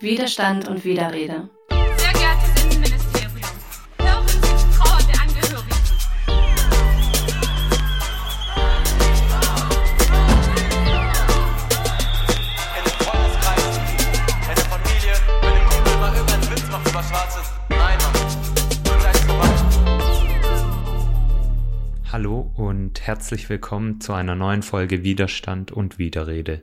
Widerstand und Widerrede. Sehr geehrtes Innenministerium, hören Sie die Trauer der Angehörigen. in den Freundeskreis, in der Familie, wenn ein Kumpel mal irgendeinen Witz macht über Schwarzes. Nein, Mann. Hallo und herzlich willkommen zu einer neuen Folge Widerstand und Widerrede.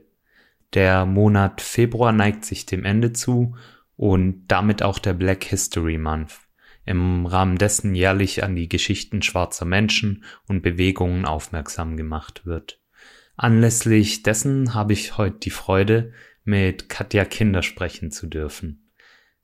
Der Monat Februar neigt sich dem Ende zu und damit auch der Black History Month, im Rahmen dessen jährlich an die Geschichten schwarzer Menschen und Bewegungen aufmerksam gemacht wird. Anlässlich dessen habe ich heute die Freude, mit Katja Kinder sprechen zu dürfen.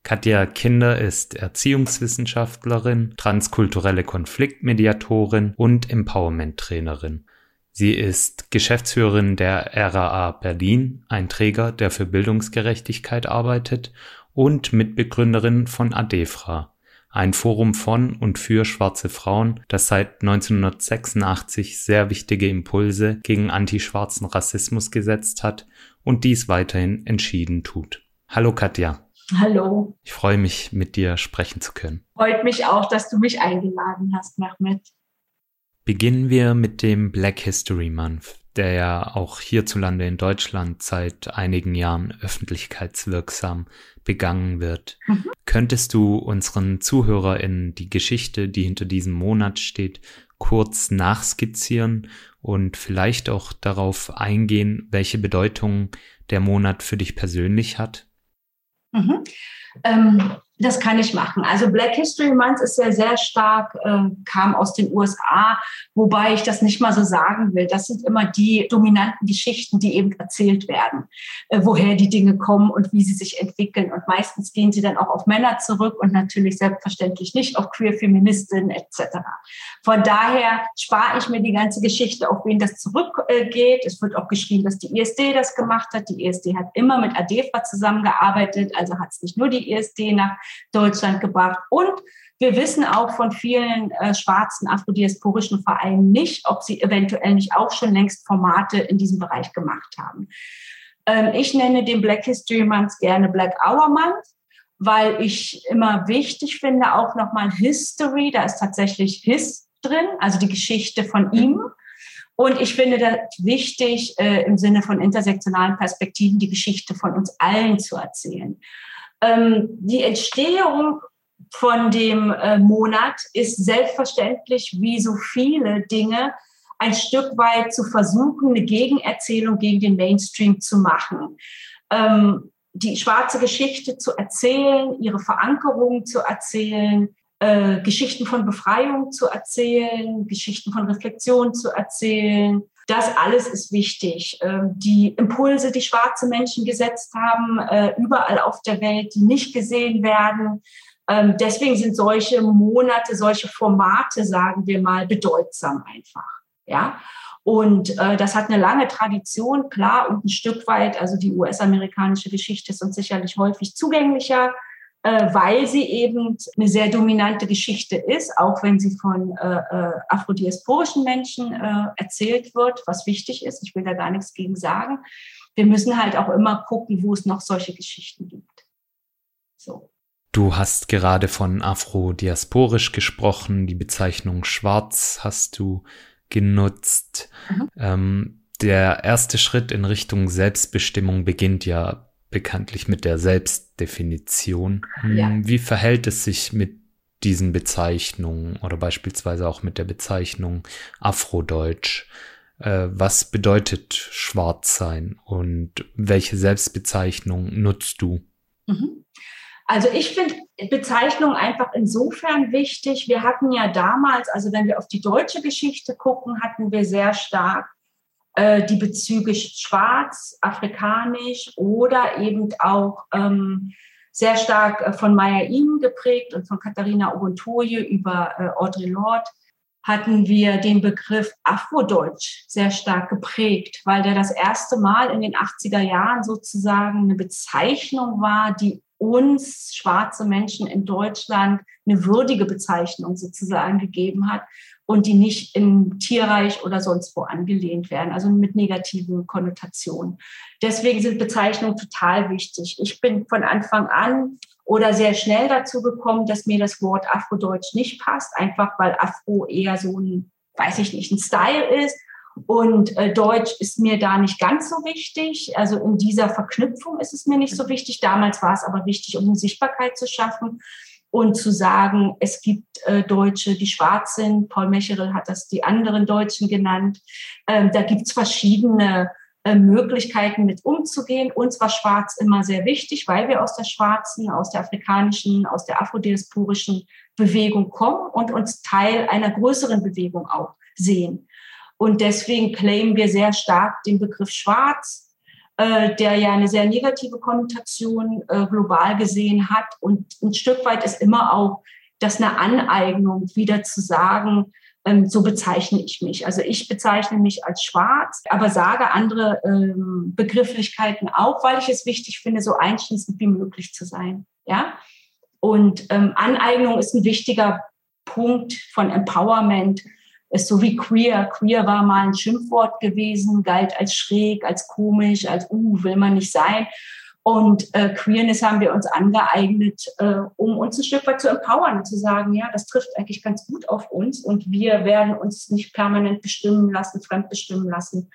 Katja Kinder ist Erziehungswissenschaftlerin, transkulturelle Konfliktmediatorin und Empowerment-Trainerin. Sie ist Geschäftsführerin der RAA Berlin, ein Träger, der für Bildungsgerechtigkeit arbeitet, und Mitbegründerin von ADEFRA, ein Forum von und für schwarze Frauen, das seit 1986 sehr wichtige Impulse gegen antischwarzen Rassismus gesetzt hat und dies weiterhin entschieden tut. Hallo Katja, Hallo. ich freue mich, mit dir sprechen zu können. Freut mich auch, dass du mich eingeladen hast, Mehmet. Beginnen wir mit dem Black History Month, der ja auch hierzulande in Deutschland seit einigen Jahren öffentlichkeitswirksam begangen wird. Mhm. Könntest du unseren ZuhörerInnen die Geschichte, die hinter diesem Monat steht, kurz nachskizzieren und vielleicht auch darauf eingehen, welche Bedeutung der Monat für dich persönlich hat? Mhm. Ähm, das kann ich machen. Also Black History Month ist ja sehr stark, äh, kam aus den USA, wobei ich das nicht mal so sagen will. Das sind immer die dominanten Geschichten, die eben erzählt werden, äh, woher die Dinge kommen und wie sie sich entwickeln. Und meistens gehen sie dann auch auf Männer zurück und natürlich selbstverständlich nicht auf queer Feministinnen etc. Von daher spare ich mir die ganze Geschichte, auf wen das zurückgeht. Es wird auch geschrieben, dass die ISD das gemacht hat. Die ISD hat immer mit ADEFA zusammengearbeitet, also hat es nicht nur die ISD nach Deutschland gebracht. Und wir wissen auch von vielen äh, schwarzen afrodiasporischen Vereinen nicht, ob sie eventuell nicht auch schon längst Formate in diesem Bereich gemacht haben. Ähm, ich nenne den Black History Month gerne Black Hour Month, weil ich immer wichtig finde, auch nochmal History, da ist tatsächlich His drin, also die Geschichte von ihm. Und ich finde das wichtig, äh, im Sinne von intersektionalen Perspektiven die Geschichte von uns allen zu erzählen. Ähm, die Entstehung von dem äh, Monat ist selbstverständlich, wie so viele Dinge, ein Stück weit zu versuchen, eine Gegenerzählung gegen den Mainstream zu machen. Ähm, die schwarze Geschichte zu erzählen, ihre Verankerung zu erzählen, äh, Geschichten von Befreiung zu erzählen, Geschichten von Reflexion zu erzählen, das alles ist wichtig. Ähm, die Impulse, die schwarze Menschen gesetzt haben, äh, überall auf der Welt, die nicht gesehen werden. Ähm, deswegen sind solche Monate, solche Formate, sagen wir mal, bedeutsam einfach. Ja. Und äh, das hat eine lange Tradition, klar, und ein Stück weit, also die US-amerikanische Geschichte ist uns sicherlich häufig zugänglicher weil sie eben eine sehr dominante Geschichte ist, auch wenn sie von äh, äh, afrodiasporischen Menschen äh, erzählt wird, was wichtig ist. Ich will da gar nichts gegen sagen. Wir müssen halt auch immer gucken, wo es noch solche Geschichten gibt. So. Du hast gerade von afrodiasporisch gesprochen, die Bezeichnung schwarz hast du genutzt. Mhm. Ähm, der erste Schritt in Richtung Selbstbestimmung beginnt ja bekanntlich mit der Selbstdefinition. Hm, Ja. Wie verhält es sich mit diesen Bezeichnungen oder beispielsweise auch mit der Bezeichnung Afrodeutsch? Äh, was bedeutet schwarz sein und welche Selbstbezeichnung nutzt du? Mhm. Also ich finde Bezeichnung einfach insofern wichtig. Wir hatten ja damals, also wenn wir auf die deutsche Geschichte gucken, hatten wir sehr stark äh, die Bezüge schwarz, afrikanisch oder eben auch ähm, sehr stark äh, von Maya Im geprägt und von Katharina Oguntoye über äh, Audre Lorde hatten wir den Begriff Afrodeutsch sehr stark geprägt, weil der das erste Mal in den 80er Jahren sozusagen eine Bezeichnung war, die uns schwarze Menschen in Deutschland eine würdige Bezeichnung sozusagen gegeben hat und die nicht im Tierreich oder sonst wo angelehnt werden, also mit negativen Konnotationen. Deswegen sind Bezeichnungen total wichtig. Ich bin von Anfang an oder sehr schnell dazu gekommen, dass mir das Wort Afrodeutsch nicht passt, einfach weil Afro eher so ein, weiß ich nicht, ein Style ist. Und äh, Deutsch ist mir da nicht ganz so wichtig. Also in dieser Verknüpfung ist es mir nicht so wichtig. Damals war es aber wichtig, um eine Sichtbarkeit zu schaffen und zu sagen, es gibt äh, Deutsche, die schwarz sind. Paul Mecherel hat das die anderen Deutschen genannt. Ähm, da gibt es verschiedene äh, Möglichkeiten mit umzugehen. Uns war Schwarz immer sehr wichtig, weil wir aus der schwarzen, aus der afrikanischen, aus der afrodiasporischen Bewegung kommen und uns Teil einer größeren Bewegung auch sehen. Und deswegen claimen wir sehr stark den Begriff Schwarz äh, der ja eine sehr negative Konnotation äh, global gesehen hat. Und ein Stück weit ist immer auch das eine Aneignung, wieder zu sagen, ähm, so bezeichne ich mich. Also ich bezeichne mich als schwarz, aber sage andere ähm, Begrifflichkeiten auch, weil ich es wichtig finde, so einschließend wie möglich zu sein. Ja? Und ähm, Aneignung ist ein wichtiger Punkt von Empowerment ist so wie queer. Queer war mal ein Schimpfwort gewesen, galt als schräg, als komisch, als uh, will man nicht sein. Und äh, Queerness haben wir uns angeeignet, äh, um uns ein Stück weit zu empowern, zu sagen, ja, das trifft eigentlich ganz gut auf uns und wir werden uns nicht permanent bestimmen lassen, fremdbestimmen lassen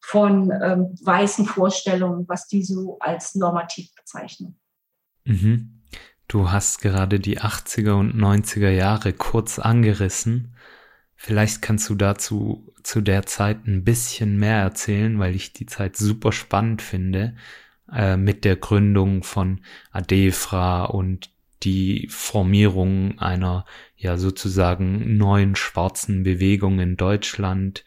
von ähm, weißen Vorstellungen, was die so als normativ bezeichnen. Mhm. Du hast gerade die 80er und 90er Jahre kurz angerissen. Vielleicht kannst du dazu zu der Zeit ein bisschen mehr erzählen, weil ich die Zeit super spannend finde, äh, mit der Gründung von Adefra und die Formierung einer ja sozusagen neuen schwarzen Bewegung in Deutschland.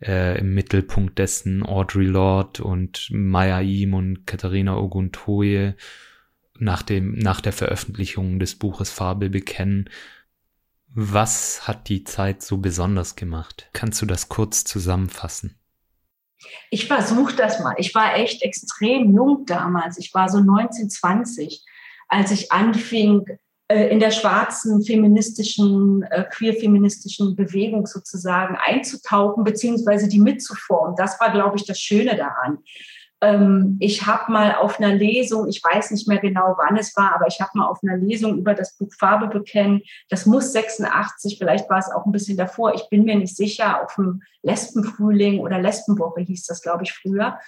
Äh, Im Mittelpunkt dessen Audre Lorde und Maya Im und Katharina Oguntoye nach dem, nach der Veröffentlichung des Buches Farbe bekennen was hat die Zeit so besonders gemacht? Kannst du das kurz zusammenfassen? Ich versuche das mal. Ich war echt extrem jung damals. Ich war so 19, 20, als ich anfing, äh, in der schwarzen feministischen, äh, queer-feministischen Bewegung sozusagen einzutauchen, beziehungsweise die mitzuformen. Das war, glaube ich, das Schöne daran ähm, ich habe mal auf einer Lesung, ich weiß nicht mehr genau, wann es war, aber ich habe mal auf einer Lesung über das Buch Farbe bekennen. Das muss 86, vielleicht war es auch ein bisschen davor. Ich bin mir nicht sicher. Auf dem Lesbenfrühling oder Lesbenwoche hieß das, glaube ich, früher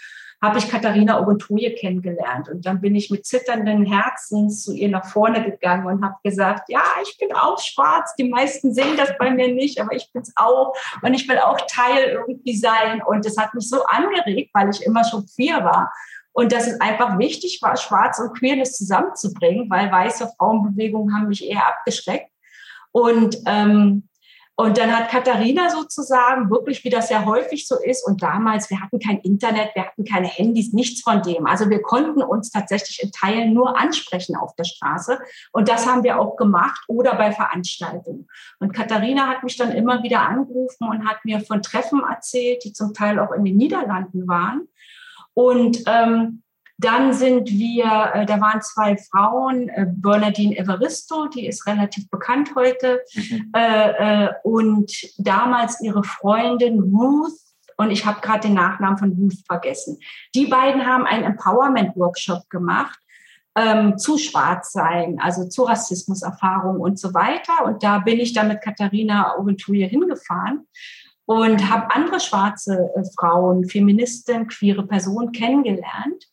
habe ich Katharina Oguntoye kennengelernt. Und dann bin ich mit zitternden Herzens zu ihr nach vorne gegangen und habe gesagt, ja, ich bin auch schwarz. Die meisten sehen das bei mir nicht, aber ich bin's auch. Und ich will auch Teil irgendwie sein. Und das hat mich so angeregt, weil ich immer schon queer war. Und dass es einfach wichtig war, Schwarz und Queerness zusammenzubringen, weil weiße Frauenbewegungen haben mich eher abgeschreckt. Und ähm, und dann hat Katharina sozusagen wirklich, wie das ja häufig so ist, und damals, wir hatten kein Internet, wir hatten keine Handys, nichts von dem. Also wir konnten uns tatsächlich in Teilen nur ansprechen auf der Straße. Und das haben wir auch gemacht oder bei Veranstaltungen. Und Katharina hat mich dann immer wieder angerufen und hat mir von Treffen erzählt, die zum Teil auch in den Niederlanden waren. Und ähm, dann sind wir, äh, da waren zwei Frauen, äh, Bernadine Evaristo, die ist relativ bekannt heute, mhm. äh, äh, und damals ihre Freundin Ruth, und ich habe gerade den Nachnamen von Ruth vergessen. Die beiden haben einen Empowerment-Workshop gemacht ähm, zu Schwarzsein, also zu Rassismuserfahrung und so weiter. Und da bin ich dann mit Katharina Oventuye hingefahren und habe andere schwarze äh, Frauen, Feministinnen, queere Personen kennengelernt.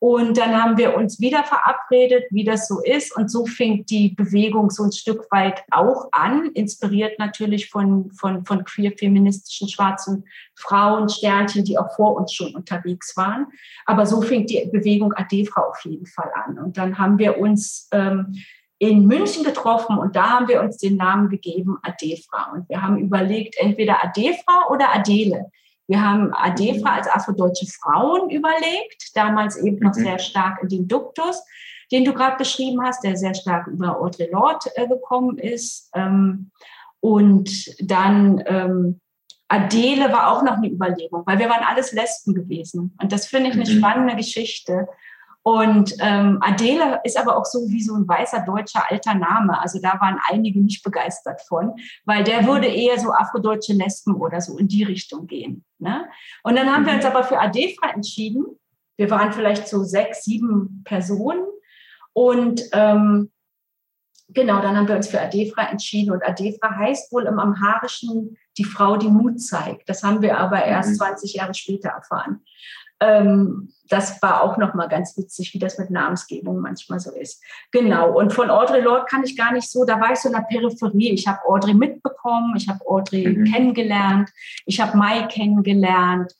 Und dann haben wir uns wieder verabredet, wie das so ist. Und so fing die Bewegung so ein Stück weit auch an, inspiriert natürlich von, von, von queer-feministischen schwarzen Frauen, Sternchen, die auch vor uns schon unterwegs waren. Aber so fing die Bewegung Adefra auf jeden Fall an. Und dann haben wir uns ähm, in München getroffen und da haben wir uns den Namen gegeben Adefra. Und wir haben überlegt, entweder Adefra oder Adele. Wir haben ADEFRA als afrodeutsche Frauen überlegt, damals eben noch mhm. sehr stark in den Duktus, den du gerade beschrieben hast, der sehr stark über Audre Lorde äh, gekommen ist. Ähm, und dann ähm, Adele war auch noch eine Überlegung, weil wir waren alles Lesben gewesen. Und das finde ich eine mhm. spannende Geschichte. Und ähm, Adele ist aber auch so wie so ein weißer deutscher alter Name. Also da waren einige nicht begeistert von, weil der würde eher so afrodeutsche Lesben oder so in die Richtung gehen. Ne? Und dann haben wir uns aber für Adefra entschieden. Wir waren vielleicht so sechs, sieben Personen. Und ähm, genau, dann haben wir uns für Adefra entschieden. Und Adefra heißt wohl im Amharischen die Frau, die Mut zeigt. Das haben wir aber erst 20 Jahre später erfahren. Ähm, das war auch noch mal ganz witzig, wie das mit Namensgebung manchmal so ist. Genau. Und von Audrey Lorde kann ich gar nicht so, da war ich so in der Peripherie. Ich habe Audrey mitbekommen, ich habe Audrey mhm. kennengelernt, ich habe Mai kennengelernt.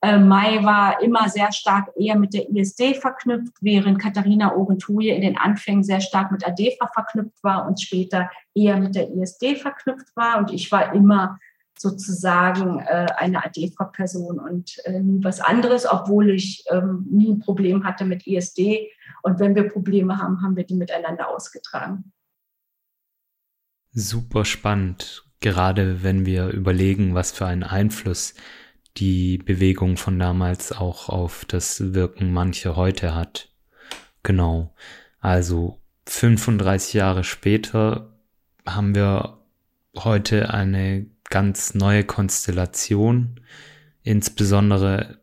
Äh, Mai war immer sehr stark eher mit der ISD verknüpft, während Katharina Ogentuje in den Anfängen sehr stark mit ADEFA verknüpft war und später eher mit der ISD verknüpft war. Und ich war immer sozusagen äh, eine ADEFA-Person und äh, nie was anderes, obwohl ich ähm, nie ein Problem hatte mit ISD. Und wenn wir Probleme haben, haben wir die miteinander ausgetragen. Super spannend, gerade wenn wir überlegen, was für einen Einfluss die Bewegung von damals auch auf das Wirken mancher heute hat. Genau. Also 35 Jahre später haben wir heute eine ganz neue Konstellation. Insbesondere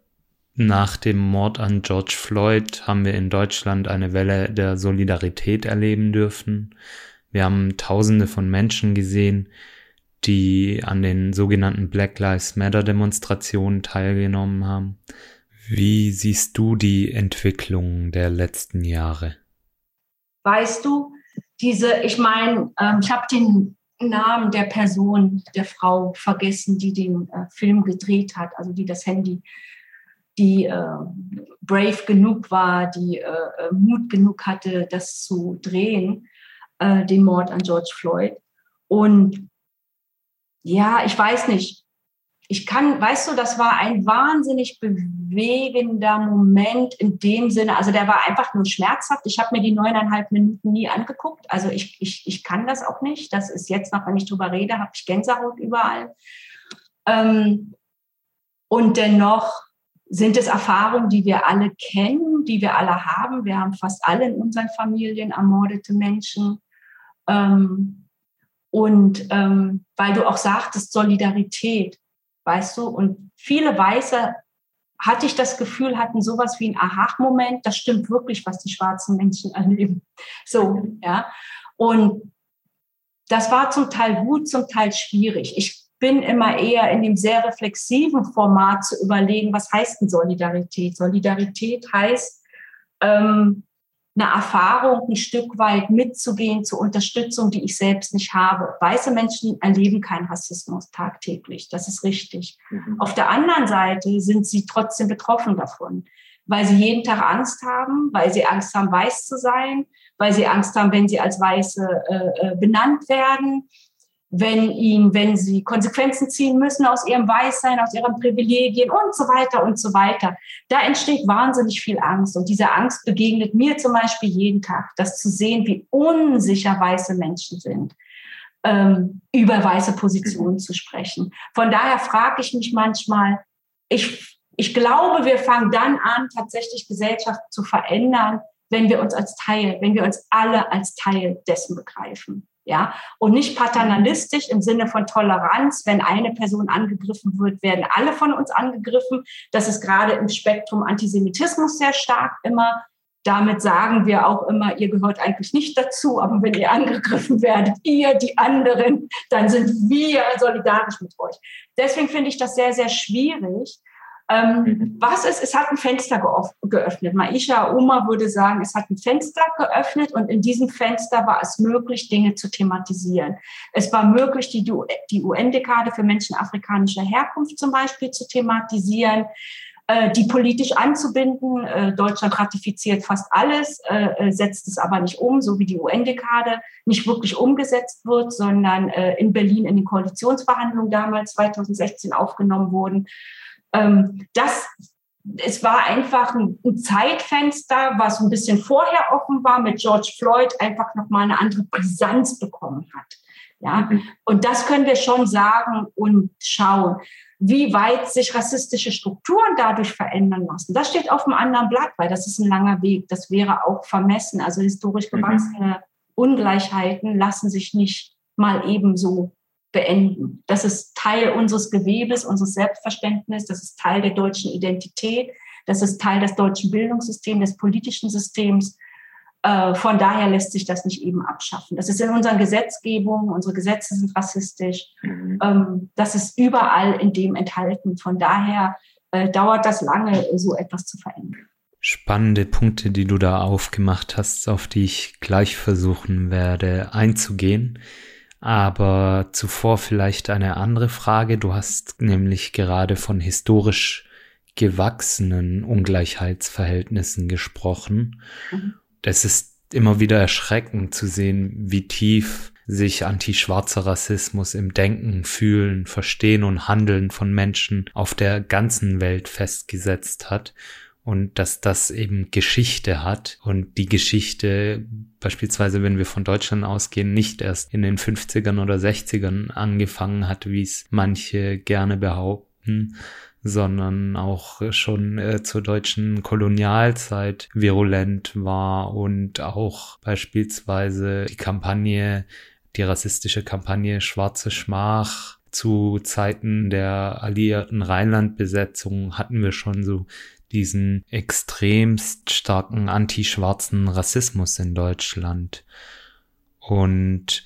nach dem Mord an George Floyd haben wir in Deutschland eine Welle der Solidarität erleben dürfen. Wir haben Tausende von Menschen gesehen, die an den sogenannten Black Lives Matter Demonstrationen teilgenommen haben. Wie siehst du die Entwicklung der letzten Jahre? Weißt du, diese, ich meine, ähm, ich habe den Namen der Person, der Frau vergessen, die den äh, Film gedreht hat, also die das Handy, die äh, brave genug war, die äh, äh Mut genug hatte, das zu drehen, äh, den Mord an George Floyd. Und ja, ich weiß nicht, ich kann, weißt du, das war ein wahnsinnig bewegender Moment in dem Sinne. Also der war einfach nur schmerzhaft. Ich habe mir die neuneinhalb Minuten nie angeguckt. Also ich, ich, ich kann das auch nicht. Das ist jetzt noch, wenn ich drüber rede, habe ich Gänsehaut überall. Ähm, und dennoch sind es Erfahrungen, die wir alle kennen, die wir alle haben. Wir haben fast alle in unseren Familien ermordete Menschen. Ähm, und ähm, weil du auch sagtest, Solidarität weißt du? Und viele Weiße, hatte ich das Gefühl, hatten sowas wie ein Aha-Moment. Das stimmt wirklich, was die schwarzen Menschen erleben. So, ja. Und das war zum Teil gut, zum Teil schwierig. Ich bin immer eher in dem sehr reflexiven Format zu überlegen, was heißt denn Solidarität? Solidarität heißt, ähm, eine Erfahrung ein Stück weit mitzugehen zur Unterstützung, die ich selbst nicht habe. Weiße Menschen erleben keinen Rassismus tagtäglich. Das ist richtig. Mhm. Auf der anderen Seite sind sie trotzdem betroffen davon, weil sie jeden Tag Angst haben, weil sie Angst haben, weiß zu sein, weil sie Angst haben, wenn sie als Weiße äh, äh benannt werden, wenn ihnen, wenn sie Konsequenzen ziehen müssen aus ihrem Weißsein, aus ihren Privilegien und so weiter und so weiter. Da entsteht wahnsinnig viel Angst. Und diese Angst begegnet mir zum Beispiel jeden Tag, das zu sehen, wie unsicher weiße Menschen sind, ähm, über weiße Positionen zu sprechen. Von daher frage ich mich manchmal, ich, ich glaube, wir fangen dann an, tatsächlich Gesellschaft zu verändern, wenn wir uns als Teil, wenn wir uns alle als Teil dessen begreifen ja, und nicht paternalistisch im Sinne von Toleranz. Wenn eine Person angegriffen wird, werden alle von uns angegriffen. Das ist gerade im Spektrum Antisemitismus sehr stark immer. Damit sagen wir auch immer, ihr gehört eigentlich nicht dazu, aber wenn ihr angegriffen werdet, ihr, die anderen, dann sind wir solidarisch mit euch. Deswegen finde ich das sehr, sehr schwierig, ähm, mhm. Was ist, es hat ein Fenster geöffnet. Maisha Oma würde sagen, es hat ein Fenster geöffnet und in diesem Fenster war es möglich, Dinge zu thematisieren. Es war möglich, die, die UN-Dekade für Menschen afrikanischer Herkunft zum Beispiel zu thematisieren äh, die politisch anzubinden. Äh, Deutschland ratifiziert fast alles, äh, setzt es aber nicht um, so wie die UN-Dekade nicht wirklich umgesetzt wird, sondern in Berlin in den Koalitionsverhandlungen damals 2016 aufgenommen wurden. Ähm, das, es war einfach ein, ein, Zeitfenster, was ein bisschen vorher offen war, mit George Floyd einfach nochmal eine andere Brisanz bekommen hat. Ja, mhm. und das können wir schon sagen und schauen. wie weit sich rassistische Strukturen dadurch verändern lassen. Das steht auf einem anderen Blatt, weil das ist ein langer Weg. Das wäre auch vermessen. Also historisch mhm. gewachsene mhm. Ungleichheiten lassen sich nicht mal ebenso beenden. Das ist Teil unseres Gewebes, unseres Selbstverständnisses, das ist Teil der deutschen Identität, das ist Teil des deutschen Bildungssystems, des politischen Systems. Äh, von daher lässt sich das nicht eben abschaffen. Das ist in unseren Gesetzgebungen, unsere Gesetze sind rassistisch. Mhm. Ähm, das ist überall in dem enthalten. Von daher äh, dauert das lange, so etwas zu verändern. Spannende Punkte, die du da aufgemacht hast, auf die ich gleich versuchen werde einzugehen. Aber zuvor vielleicht eine andere Frage. Du hast nämlich gerade von historisch gewachsenen Ungleichheitsverhältnissen gesprochen. Mhm. Es ist immer wieder erschreckend zu sehen, wie tief sich antischwarzer Rassismus im Denken, Fühlen, Verstehen und Handeln von Menschen auf der ganzen Welt festgesetzt hat und dass das eben Geschichte hat und die Geschichte beispielsweise, wenn wir von Deutschland ausgehen, nicht erst in den 50ern oder 60ern angefangen hat, wie es manche gerne behaupten, sondern auch schon äh, zur deutschen Kolonialzeit virulent war und auch beispielsweise die Kampagne, die rassistische Kampagne Schwarze Schmach zu Zeiten der alliierten Rheinlandbesetzung hatten wir schon so diesen extremst starken antischwarzen Rassismus in Deutschland. Und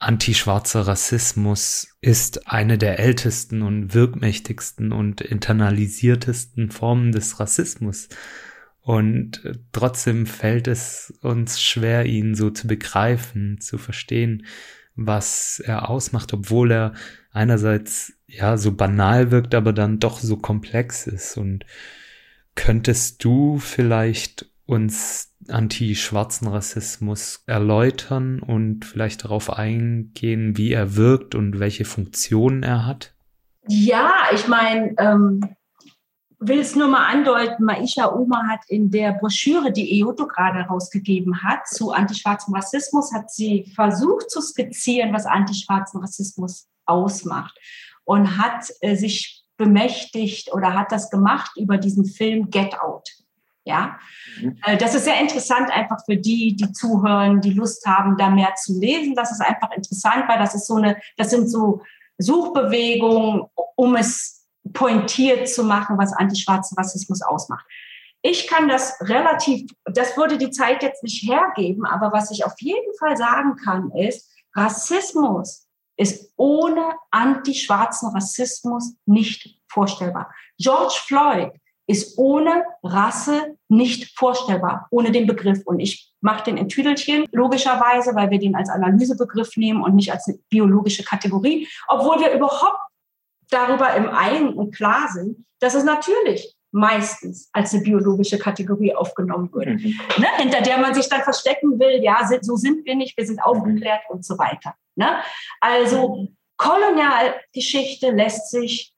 Antischwarzer Rassismus ist eine der ältesten und wirkmächtigsten und internalisiertesten Formen des Rassismus. Und trotzdem fällt es uns schwer, ihn so zu begreifen, zu verstehen, was er ausmacht, obwohl er einerseits ja so banal wirkt, aber dann doch so komplex ist. Und könntest du vielleicht uns anti-schwarzen Rassismus erläutern und vielleicht darauf eingehen, wie er wirkt und welche Funktionen er hat? Ja, ich meine, ähm, will es nur mal andeuten, Maisha Oma hat in der Broschüre, die EOTO gerade herausgegeben hat, zu antischwarzem Rassismus, hat sie versucht zu skizzieren, was antischwarzen Rassismus ausmacht und hat äh, sich bemächtigt oder hat das gemacht über diesen Film Get Out. Ja, mhm. Äh, das ist sehr interessant einfach für die, die zuhören, die Lust haben, da mehr zu lesen. Das ist einfach interessant, weil das ist so eine, das sind so Suchbewegungen, um es pointiert zu machen, was antischwarzen Rassismus ausmacht. Ich kann das relativ, das würde die Zeit jetzt nicht hergeben, aber was ich auf jeden Fall sagen kann, ist, Rassismus ist ohne antischwarzen Rassismus nicht vorstellbar. George Floyd ist ohne Rasse nicht vorstellbar, ohne den Begriff. Und ich mache den in Tüdelchen, logischerweise, weil wir den als Analysebegriff nehmen und nicht als eine biologische Kategorie, obwohl wir überhaupt darüber im Ein und klar sind, dass es natürlich meistens als eine biologische Kategorie aufgenommen wird, mhm. ne? hinter der man sich dann verstecken will, ja, so sind wir nicht, wir sind aufgeklärt und so weiter. Ne? Also Kolonialgeschichte lässt sich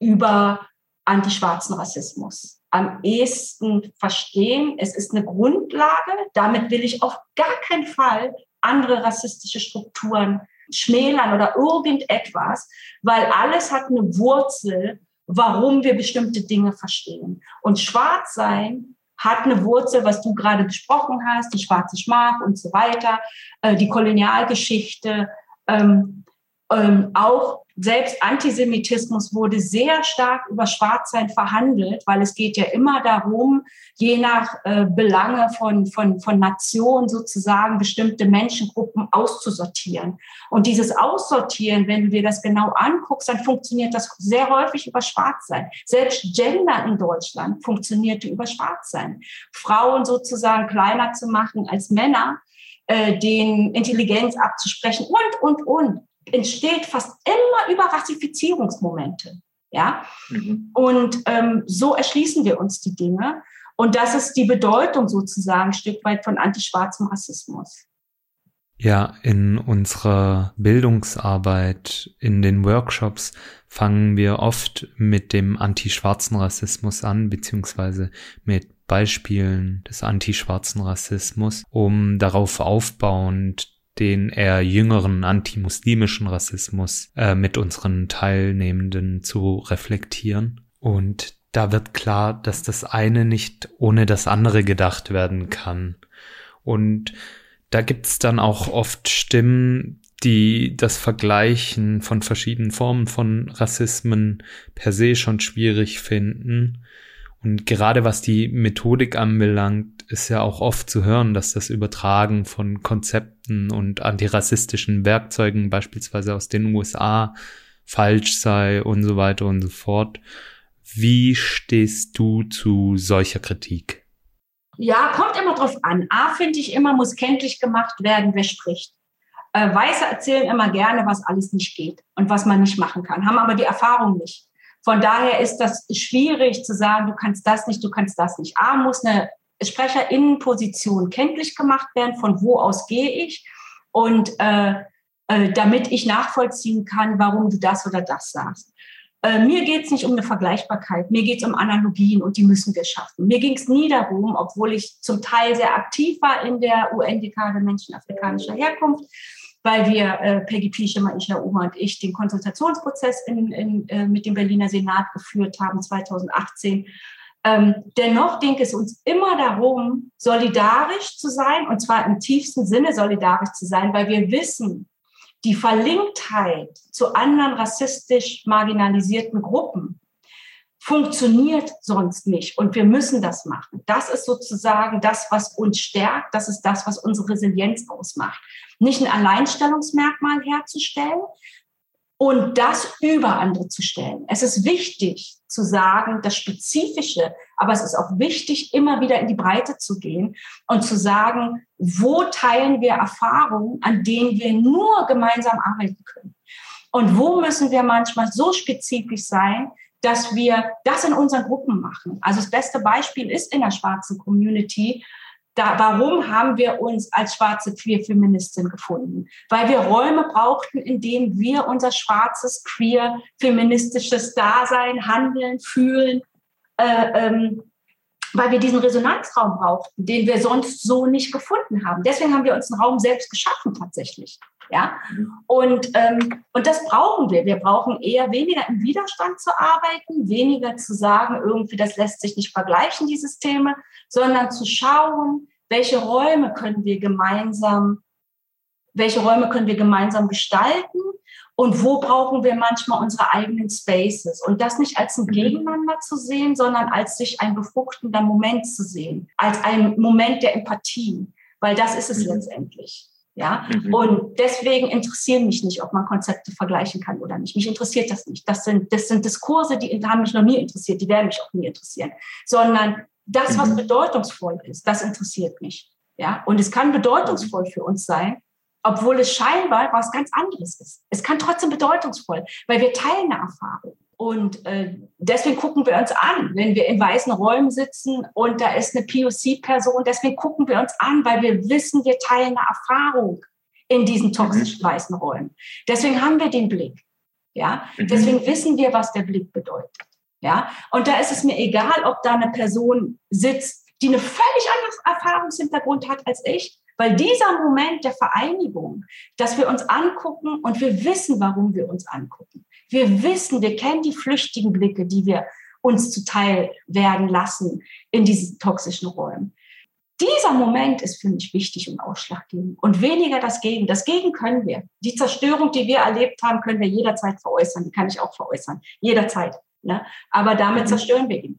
über antischwarzen Rassismus am ehesten verstehen. Es ist eine Grundlage. Damit will ich auf gar keinen Fall andere rassistische Strukturen schmälern oder irgendetwas, weil alles hat eine Wurzel, warum wir bestimmte Dinge verstehen. Und schwarz sein hat eine Wurzel, was du gerade besprochen hast, die schwarze Schmach und so weiter, äh, die Kolonialgeschichte, ähm, ähm, auch selbst Antisemitismus wurde sehr stark über Schwarzsein verhandelt, weil es geht ja immer darum, je nach äh, Belange von, von, von Nationen sozusagen bestimmte Menschengruppen auszusortieren. Und dieses Aussortieren, wenn du dir das genau anguckst, dann funktioniert das sehr häufig über Schwarzsein. Selbst Gender in Deutschland funktionierte über Schwarzsein. Frauen sozusagen kleiner zu machen als Männer, äh, den Intelligenz abzusprechen und, und, und entsteht fast immer über Rassifizierungsmomente. Ja? Mhm. Und ähm, so erschließen wir uns die Dinge. Und das ist die Bedeutung sozusagen ein Stück weit von antischwarzem Rassismus. Ja, in unserer Bildungsarbeit, in den Workshops fangen wir oft mit dem antischwarzen Rassismus an, beziehungsweise mit Beispielen des antischwarzen Rassismus, um darauf aufbauend den eher jüngeren antimuslimischen Rassismus äh, mit unseren Teilnehmenden zu reflektieren. Und da wird klar, dass das eine nicht ohne das andere gedacht werden kann. Und da gibt's dann auch oft Stimmen, die das Vergleichen von verschiedenen Formen von Rassismen per se schon schwierig finden. Und gerade was die Methodik anbelangt, ist ja auch oft zu hören, dass das Übertragen von Konzepten und antirassistischen Werkzeugen beispielsweise aus den USA falsch sei und so weiter und so fort. Wie stehst du zu solcher Kritik? Ja, kommt immer drauf an. A, finde ich immer, muss kenntlich gemacht werden, wer spricht. Äh, Weiße erzählen immer gerne, was alles nicht geht und was man nicht machen kann, haben aber die Erfahrung nicht. Von daher ist das schwierig zu sagen, du kannst das nicht, du kannst das nicht. A, muss eine Sprecherinnenposition kenntlich gemacht werden, von wo aus gehe ich und äh, äh, damit ich nachvollziehen kann, warum du das oder das sagst. Äh, mir geht es nicht um eine Vergleichbarkeit, mir geht es um Analogien und die müssen wir schaffen. Mir ging es nie darum, obwohl ich zum Teil sehr aktiv war in der UN-Dekade Menschen afrikanischer Herkunft, weil wir, äh, Peggy Pischemer, Isha Uma und ich, den Konsultationsprozess in, in, äh, mit dem Berliner Senat geführt haben 2018. Ähm, dennoch ging es uns immer darum, solidarisch zu sein, und zwar im tiefsten Sinne solidarisch zu sein, weil wir wissen, die Verlinktheit zu anderen rassistisch marginalisierten Gruppen funktioniert sonst nicht. Und wir müssen das machen. Das ist sozusagen das, was uns stärkt. Das ist das, was unsere Resilienz ausmacht. Nicht ein Alleinstellungsmerkmal herzustellen und das über andere zu stellen. Es ist wichtig zu sagen, das Spezifische, aber es ist auch wichtig, immer wieder in die Breite zu gehen und zu sagen, wo teilen wir Erfahrungen, an denen wir nur gemeinsam arbeiten können. Und wo müssen wir manchmal so spezifisch sein, dass wir das in unseren Gruppen machen. Also das beste Beispiel ist in der schwarzen Community. Da, warum haben wir uns als schwarze Queer-Feministin gefunden? Weil wir Räume brauchten, in denen wir unser schwarzes queer-feministisches Dasein, Handeln, Fühlen äh, ähm, weil wir diesen Resonanzraum brauchten, den wir sonst so nicht gefunden haben. Deswegen haben wir uns einen Raum selbst geschaffen tatsächlich. Ja? Und, ähm, und das brauchen wir. Wir brauchen eher weniger im Widerstand zu arbeiten, weniger zu sagen, irgendwie, das lässt sich nicht vergleichen, die Systeme, sondern zu schauen, welche Räume können wir gemeinsam, welche Räume können wir gemeinsam gestalten und wo brauchen wir manchmal unsere eigenen Spaces und das nicht als ein mhm. Gegeneinander zu sehen, sondern als sich ein befruchtender Moment zu sehen, als ein Moment der Empathie, weil das ist es mhm. letztendlich. Ja, mhm. und deswegen interessieren mich nicht, ob man Konzepte vergleichen kann oder nicht. Mich interessiert das nicht. Das sind, das sind Diskurse, die haben mich noch nie interessiert, die werden mich auch nie interessieren, sondern das, was mhm. bedeutungsvoll ist, das interessiert mich. Ja, und es kann bedeutungsvoll für uns sein, obwohl es scheinbar was ganz anderes ist. Es kann trotzdem bedeutungsvoll, weil wir teilen eine Erfahrung. Und äh, deswegen gucken wir uns an, wenn wir in weißen Räumen sitzen und da ist eine POC-Person, deswegen gucken wir uns an, weil wir wissen, wir teilen eine Erfahrung in diesen toxischen mhm. weißen Räumen. Deswegen haben wir den Blick. Ja, mhm. deswegen wissen wir, was der Blick bedeutet. Ja, und da ist es mir egal, ob da eine Person sitzt, die eine völlig anderes Erfahrungshintergrund hat als ich weil dieser Moment der Vereinigung, dass wir uns angucken und wir wissen, warum wir uns angucken. Wir wissen, wir kennen die flüchtigen Blicke, die wir uns zuteil werden lassen in diesen toxischen Räumen. Dieser Moment ist für mich wichtig und ausschlaggebend und weniger das Gegen. Das Gegen können wir. Die Zerstörung, die wir erlebt haben, können wir jederzeit veräußern. Die kann ich auch veräußern. Jederzeit. Ne? Aber damit mhm. zerstören wir ihn.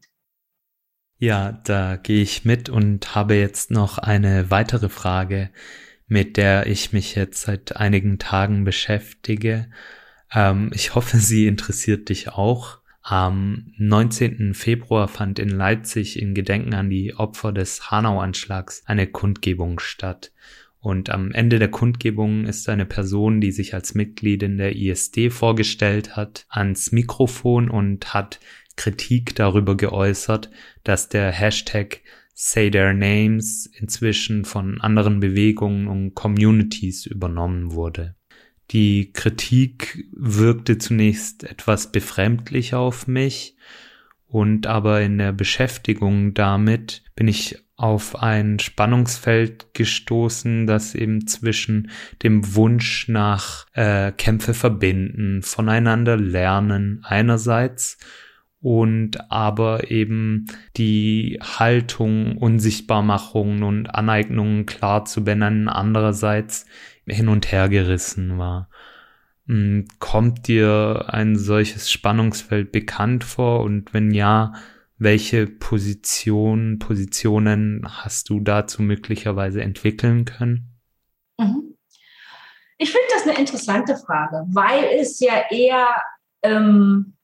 Ja, da gehe ich mit und habe jetzt noch eine weitere Frage, mit der ich mich jetzt seit einigen Tagen beschäftige. Ähm, ich hoffe, sie interessiert dich auch. Am 19. Februar fand in Leipzig in Gedenken an die Opfer des Hanau-Anschlags eine Kundgebung statt. Und am Ende der Kundgebung ist eine Person, die sich als Mitglied der ISD vorgestellt hat, ans Mikrofon und hat Kritik darüber geäußert, dass der Hashtag Say Their Names inzwischen von anderen Bewegungen und Communities übernommen wurde. Die Kritik wirkte zunächst etwas befremdlich auf mich und aber in der Beschäftigung damit bin ich auf ein Spannungsfeld gestoßen, das eben zwischen dem Wunsch nach äh, Kämpfe verbinden, voneinander lernen einerseits und aber eben die Haltung, Unsichtbarmachungen und Aneignungen klar zu benennen, andererseits hin und her gerissen war. Hm, kommt dir ein solches Spannungsfeld bekannt vor und wenn ja, welche Position, Positionen hast du dazu möglicherweise entwickeln können? Mhm. Ich finde das eine interessante Frage, weil es ja eher ähm,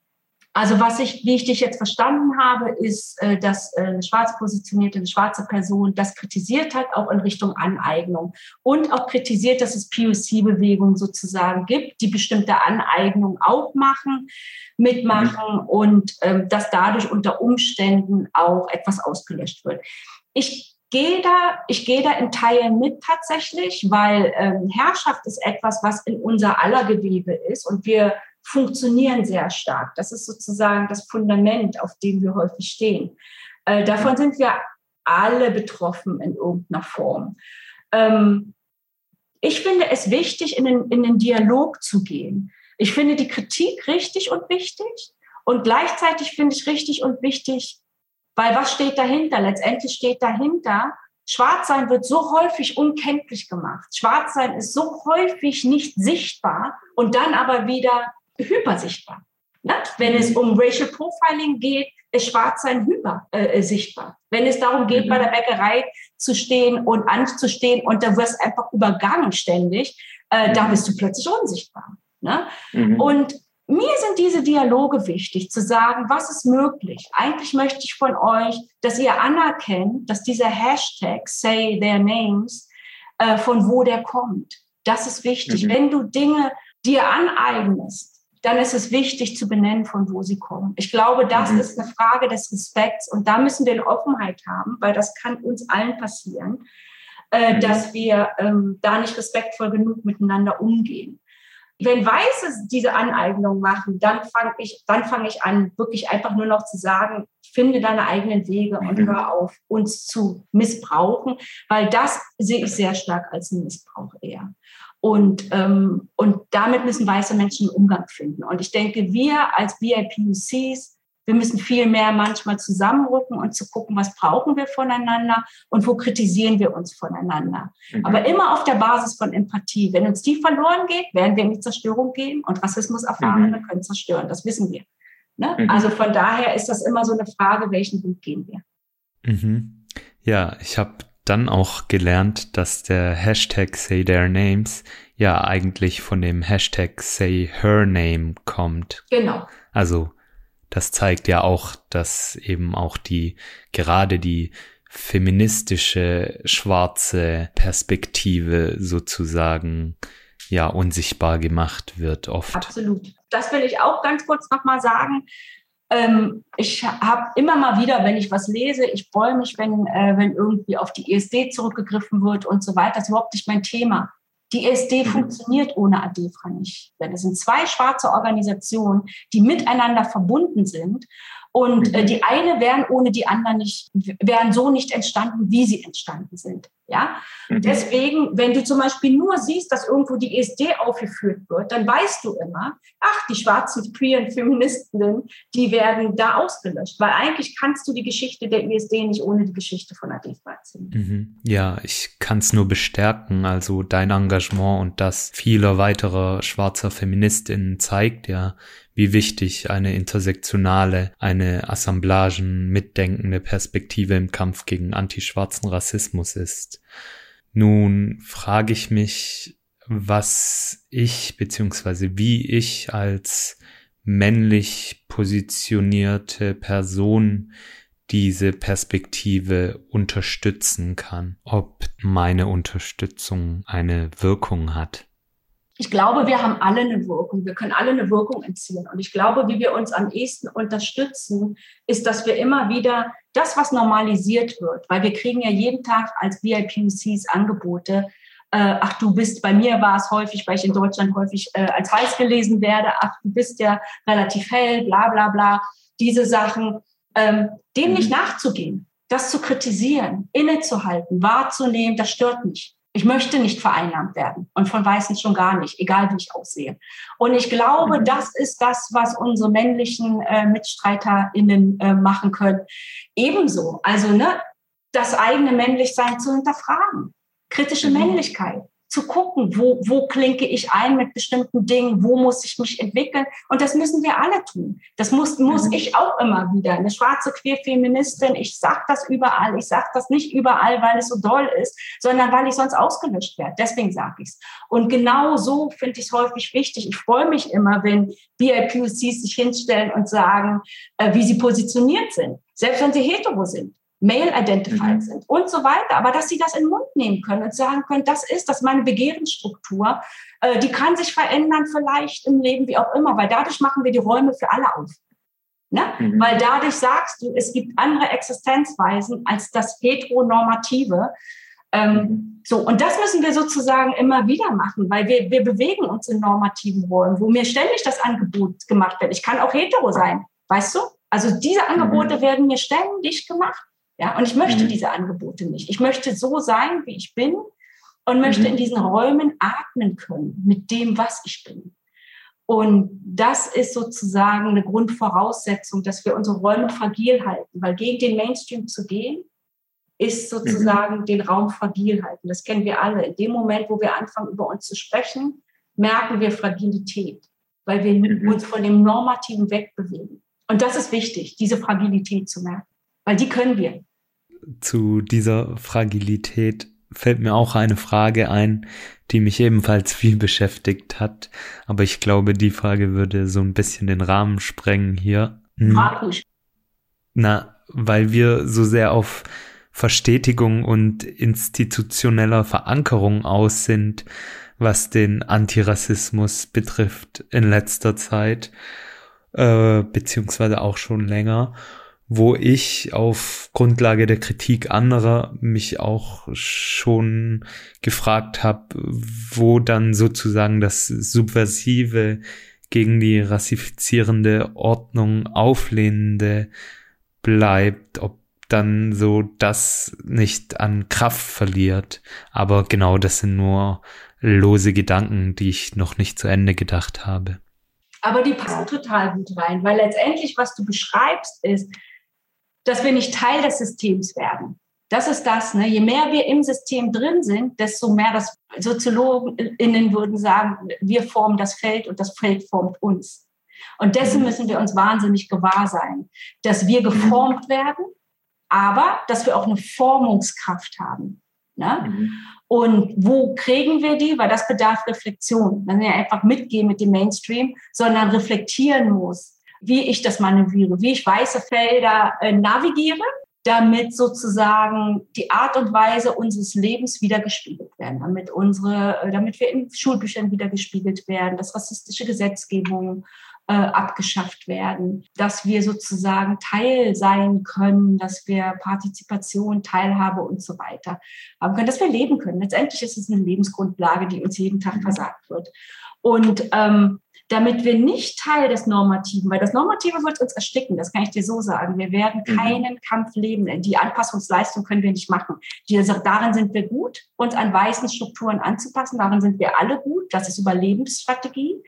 also was ich, wie ich dich jetzt verstanden habe, ist, äh, dass äh, eine schwarz positionierte, eine schwarze Person das kritisiert hat, auch in Richtung Aneignung. Und auch kritisiert, dass es POC-Bewegungen sozusagen gibt, die bestimmte Aneignung auch machen, mitmachen mhm. und ähm, dass dadurch unter Umständen auch etwas ausgelöscht wird. Ich gehe da, ich gehe da in Teilen mit tatsächlich, weil ähm, Herrschaft ist etwas, was in unser aller Gewebe ist und wir funktionieren sehr stark. Das ist sozusagen das Fundament, auf dem wir häufig stehen. Äh, davon sind wir alle betroffen in irgendeiner Form. Ähm, ich finde es wichtig, in den, in den Dialog zu gehen. Ich finde die Kritik richtig und wichtig und gleichzeitig finde ich richtig und wichtig, weil was steht dahinter? Letztendlich steht dahinter, Schwarzsein wird so häufig unkenntlich gemacht. Schwarzsein ist so häufig nicht sichtbar und dann aber wieder hypersichtbar. Ne? Wenn es um Racial Profiling geht, ist Schwarzsein hyper äh, sichtbar. Wenn es darum geht, mhm. bei der Bäckerei zu stehen und anzustehen und da wirst einfach übergangen ständig, äh, mhm. da bist du plötzlich unsichtbar. Ne? Mhm. Und mir sind diese Dialoge wichtig, zu sagen, was ist möglich. Eigentlich möchte ich von euch, dass ihr anerkennt, dass dieser Hashtag Say Their Names, äh, von wo der kommt. Das ist wichtig. Mhm. Wenn du Dinge dir aneignest, dann ist es wichtig zu benennen, von wo sie kommen. Ich glaube, das mhm. ist eine Frage des Respekts und da müssen wir eine Offenheit haben, weil das kann uns allen passieren, äh, mhm. dass wir ähm, da nicht respektvoll genug miteinander umgehen. Wenn Weiße diese Aneignung machen, dann fange ich, dann fange ich an, wirklich einfach nur noch zu sagen, finde deine eigenen Wege und mhm. hör auf, uns zu missbrauchen, weil das sehe ich sehr stark als einen Missbrauch eher. Und, ähm, und damit müssen weiße Menschen einen Umgang finden. Und ich denke, wir als BIPUCs, wir müssen viel mehr manchmal zusammenrücken und zu gucken, was brauchen wir voneinander und wo kritisieren wir uns voneinander. Mhm. Aber immer auf der Basis von Empathie. Wenn uns die verloren geht, werden wir in die Zerstörung gehen und Rassismus erfahren, mhm. können zerstören. Das wissen wir. Ne? Mhm. Also von daher ist das immer so eine Frage, welchen Weg gehen wir. Mhm. Ja, ich habe dann auch gelernt, dass der Hashtag Say Their Names ja eigentlich von dem Hashtag Say Her Name kommt. Genau. Also das zeigt ja auch, dass eben auch die, gerade die feministische schwarze Perspektive sozusagen ja unsichtbar gemacht wird oft. Absolut. Das will ich auch ganz kurz nochmal sagen. Ähm, ich habe immer mal wieder, wenn ich was lese, ich freue mich, wenn, äh, wenn irgendwie auf die ESD zurückgegriffen wird und so weiter. Das ist überhaupt nicht mein Thema. Die ESD mhm. funktioniert ohne ADEFRA nicht. Denn es sind zwei schwarze Organisationen, die miteinander verbunden sind und äh, mhm. die eine wären ohne die anderen nicht, wären so nicht entstanden, wie sie entstanden sind. Ja, mhm. deswegen, wenn du zum Beispiel nur siehst, dass irgendwo die ESD aufgeführt wird, dann weißt du immer, ach, die schwarzen queeren Feministinnen, die werden da ausgelöscht, weil eigentlich kannst du die Geschichte der ESD nicht ohne die Geschichte von ADEFA erzählen. Mhm. Ja, ich kann es nur bestärken, also dein Engagement und das vieler weiterer schwarzer Feministinnen zeigt ja, wie wichtig eine intersektionale, eine Assemblagen mitdenkende Perspektive im Kampf gegen antischwarzen Rassismus ist. Nun frage ich mich, was ich beziehungsweise wie ich als männlich positionierte Person diese Perspektive unterstützen kann, ob meine Unterstützung eine Wirkung hat ich glaube, wir haben alle eine Wirkung. Wir können alle eine Wirkung entziehen. Und ich glaube, wie wir uns am ehesten unterstützen, ist, dass wir immer wieder das, was normalisiert wird, weil wir kriegen ja jeden Tag als VIPCs Angebote. Äh, ach, du bist, bei mir war es häufig, weil ich in Deutschland häufig äh, als weiß gelesen werde. Ach, du bist ja relativ hell, bla, bla, bla. Diese Sachen, ähm, dem nicht mhm. nachzugehen das zu kritisieren, innezuhalten, wahrzunehmen, das stört mich. Ich möchte nicht vereinnahmt werden und von Weißen schon gar nicht, egal wie ich aussehe. Und ich glaube, mhm. das ist das, was unsere männlichen äh, MitstreiterInnen äh, machen können. Ebenso, also ne, das eigene Männlichsein zu hinterfragen, kritische mhm. Männlichkeit zu gucken, wo, wo klinke ich ein mit bestimmten Dingen, wo muss ich mich entwickeln. Und das müssen wir alle tun. Das muss, muss mhm. ich auch immer wieder. Eine schwarze Queerfeministin, ich sage das überall. Ich sage das nicht überall, weil es so doll ist, sondern weil ich sonst ausgelöscht werde. Deswegen sage ich es. Und genau so finde ich es häufig wichtig. Ich freue mich immer, wenn BIPOCs sich hinstellen und sagen, äh, wie sie positioniert sind. Selbst wenn sie hetero sind male-identified mhm. sind und so weiter, aber dass sie das in den Mund nehmen können und sagen können, das ist das meine Begehrensstruktur, äh, die kann sich verändern vielleicht im Leben, wie auch immer, weil dadurch machen wir die Räume für alle auf. Ne? Mhm. Weil dadurch sagst du, es gibt andere Existenzweisen als das heteronormative. Ähm, mhm. so, und das müssen wir sozusagen immer wieder machen, weil wir, wir bewegen uns in normativen Räumen, wo mir ständig das Angebot gemacht wird. Ich kann auch hetero sein, weißt du? Also diese Angebote mhm. werden mir ständig gemacht. Ja, und ich möchte mhm. diese Angebote nicht. Ich möchte so sein, wie ich bin und möchte mhm. in diesen Räumen atmen können mit dem, was ich bin. Und das ist sozusagen eine Grundvoraussetzung, dass wir unsere Räume fragil halten, weil gegen den Mainstream zu gehen, ist sozusagen mhm. den Raum fragil halten. Das kennen wir alle. In dem Moment, wo wir anfangen, über uns zu sprechen, merken wir Fragilität, weil wir mhm. uns von dem Normativen wegbewegen. Und das ist wichtig, diese Fragilität zu merken weil die können wir. Zu dieser Fragilität fällt mir auch eine Frage ein, die mich ebenfalls viel beschäftigt hat. Aber ich glaube, die Frage würde so ein bisschen den Rahmen sprengen hier. Hm. Na, weil wir so sehr auf Verstetigung und institutioneller Verankerung aus sind, was den Antirassismus betrifft in letzter Zeit, äh, beziehungsweise auch schon länger wo ich auf Grundlage der Kritik anderer mich auch schon gefragt habe, wo dann sozusagen das subversive gegen die rassifizierende Ordnung auflehnende bleibt, ob dann so das nicht an Kraft verliert. Aber genau das sind nur lose Gedanken, die ich noch nicht zu Ende gedacht habe. Aber die passen total gut rein, weil letztendlich, was du beschreibst, ist, dass wir nicht Teil des Systems werden. Das ist das. Ne? Je mehr wir im System drin sind, desto mehr das SoziologInnen würden sagen, wir formen das Feld und das Feld formt uns. Und dessen mhm. müssen wir uns wahnsinnig gewahr sein, dass wir geformt werden, aber dass wir auch eine Formungskraft haben. Ne? Mhm. Und wo kriegen wir die? Weil das bedarf Reflexion. Man ja einfach mitgehen mit dem Mainstream, sondern reflektieren muss wie ich das manövriere, wie ich weiße Felder äh, navigiere, damit sozusagen die Art und Weise unseres Lebens wieder gespiegelt werden, damit unsere, äh, damit wir in Schulbüchern wieder gespiegelt werden, dass rassistische Gesetzgebung äh, abgeschafft werden, dass wir sozusagen Teil sein können, dass wir Partizipation, Teilhabe und so weiter haben können, dass wir leben können. Letztendlich ist es eine Lebensgrundlage, die uns jeden Tag versagt wird. Und ähm, damit wir nicht Teil des Normativen, weil das Normative wird uns ersticken, das kann ich dir so sagen. Wir werden mhm. keinen mhm. Kampf leben. Die Anpassungsleistung können wir nicht machen. Die sagt, darin sind wir gut, uns an weißen Strukturen anzupassen. Darin sind wir alle gut. Das ist Überlebensstrategie.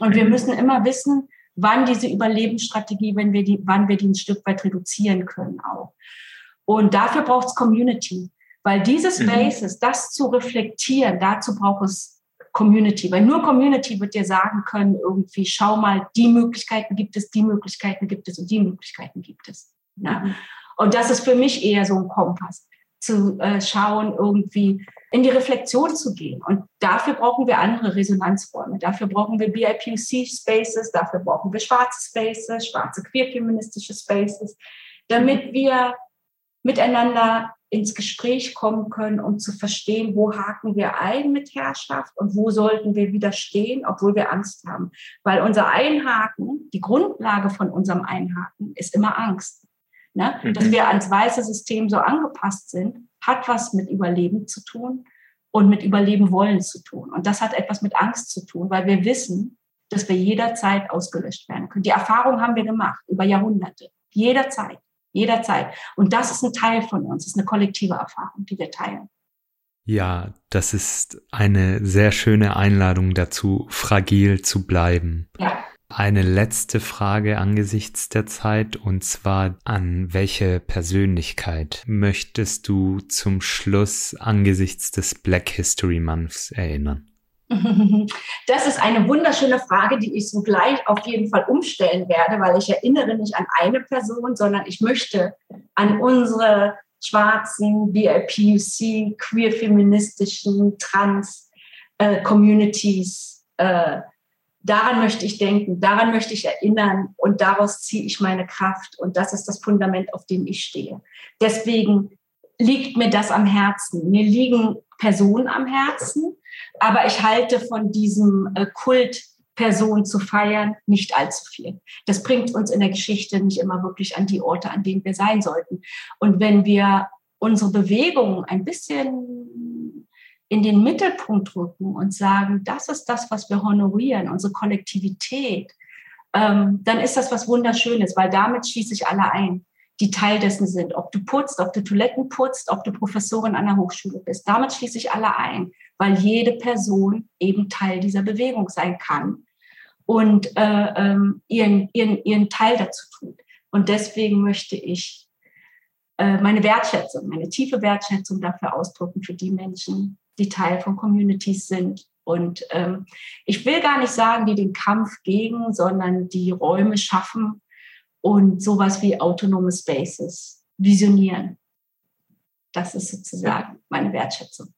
Und mhm. wir müssen immer wissen, wann diese Überlebensstrategie, wenn wir die, wann wir die ein Stück weit reduzieren können auch. Und dafür braucht es Community. Weil diese mhm. Spaces, mhm. das zu reflektieren, dazu braucht es Community, weil nur Community wird dir sagen können, irgendwie, schau mal, die Möglichkeiten gibt es, die Möglichkeiten gibt es und die Möglichkeiten gibt es. Ja? Mhm. Und das ist für mich eher so ein Kompass, zu äh, schauen, irgendwie in die Reflexion zu gehen. Und dafür brauchen wir andere Resonanzräume. Dafür brauchen wir BIPOC-Spaces, dafür brauchen wir schwarze Spaces, schwarze queer-feministische Spaces, damit wir miteinander ins Gespräch kommen können, um zu verstehen, wo haken wir ein mit Herrschaft und wo sollten wir widerstehen, obwohl wir Angst haben. Weil unser Einhaken, die Grundlage von unserem Einhaken ist immer Angst. Ne? Mhm. Dass wir ans weiße System so angepasst sind, hat was mit Überleben zu tun und mit Überleben wollen zu tun. Und das hat etwas mit Angst zu tun, weil wir wissen, dass wir jederzeit ausgelöscht werden können. Die Erfahrung haben wir gemacht über Jahrhunderte. Jederzeit. Jederzeit. Und das ist ein Teil von uns, das ist eine kollektive Erfahrung, die wir teilen. Ja, das ist eine sehr schöne Einladung dazu, fragil zu bleiben. Ja. Eine letzte Frage angesichts der Zeit und zwar an welche Persönlichkeit möchtest du zum Schluss angesichts des Black History Months erinnern? Das ist eine wunderschöne Frage, die ich so gleich auf jeden Fall umstellen werde, weil ich erinnere nicht an eine Person, sondern ich möchte an unsere schwarzen BIPUC, queer feministischen, trans äh, Communities äh, Daran möchte ich denken, daran möchte ich erinnern und daraus ziehe ich meine Kraft und das ist das Fundament, auf dem ich stehe. Deswegen liegt mir das am Herzen. Mir liegen Personen am Herzen, aber ich halte von diesem äh, Kult, Personen zu feiern, nicht allzu viel. Das bringt uns in der Geschichte nicht immer wirklich an die Orte, an denen wir sein sollten. Und wenn wir unsere Bewegung ein bisschen in den Mittelpunkt rücken und sagen, das ist das, was wir honorieren, unsere Kollektivität, ähm, dann ist das was Wunderschönes, weil damit schließe ich alle ein, die Teil dessen sind. Ob du putzt, ob du Toiletten putzt, ob du Professorin an der Hochschule bist. Damit schließe ich alle ein, weil jede Person eben Teil dieser Bewegung sein kann und äh, ähm, ihren, ihren, ihren Teil dazu tut. Und deswegen möchte ich äh, meine Wertschätzung, meine tiefe Wertschätzung dafür ausdrücken für die Menschen, die Teil von Communities sind. Und ähm, ich will gar nicht sagen, die den Kampf gegen, sondern die Räume schaffen und sowas wie autonome Spaces visionieren. Das ist sozusagen meine Wertschätzung.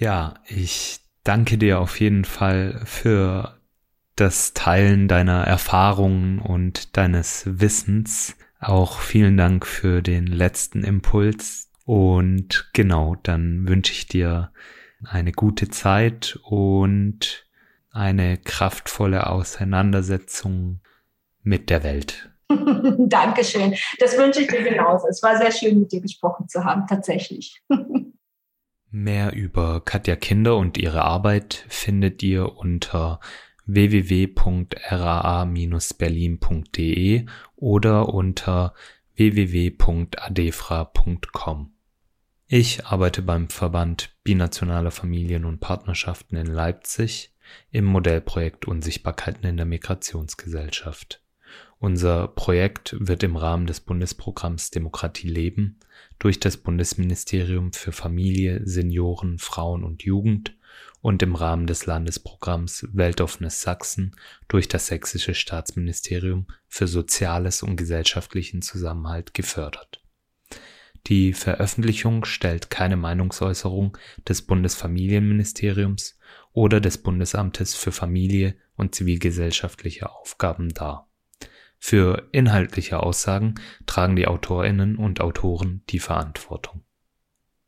Ja, ich danke dir auf jeden Fall für das Teilen deiner Erfahrungen und deines Wissens. Auch vielen Dank für den letzten Impuls. Und genau, dann wünsche ich dir eine gute Zeit und eine kraftvolle Auseinandersetzung mit der Welt. Dankeschön. Das wünsche ich dir genauso. Es war sehr schön, mit dir gesprochen zu haben, tatsächlich. Mehr über Katja Kinder und ihre Arbeit findet ihr unter www.raa-berlin.de oder unter www.adefra.com. Ich arbeite beim Verband Binationale Familien und Partnerschaften in Leipzig im Modellprojekt Unsichtbarkeiten in der Migrationsgesellschaft. Unser Projekt wird im Rahmen des Bundesprogramms Demokratie leben durch das Bundesministerium für Familie, Senioren, Frauen und Jugend und im Rahmen des Landesprogramms Weltoffenes Sachsen durch das Sächsische Staatsministerium für Soziales und gesellschaftlichen Zusammenhalt gefördert die Veröffentlichung stellt keine Meinungsäußerung des Bundesfamilienministeriums oder des Bundesamtes für Familie und zivilgesellschaftliche Aufgaben dar. Für inhaltliche Aussagen tragen die Autorinnen und Autoren die Verantwortung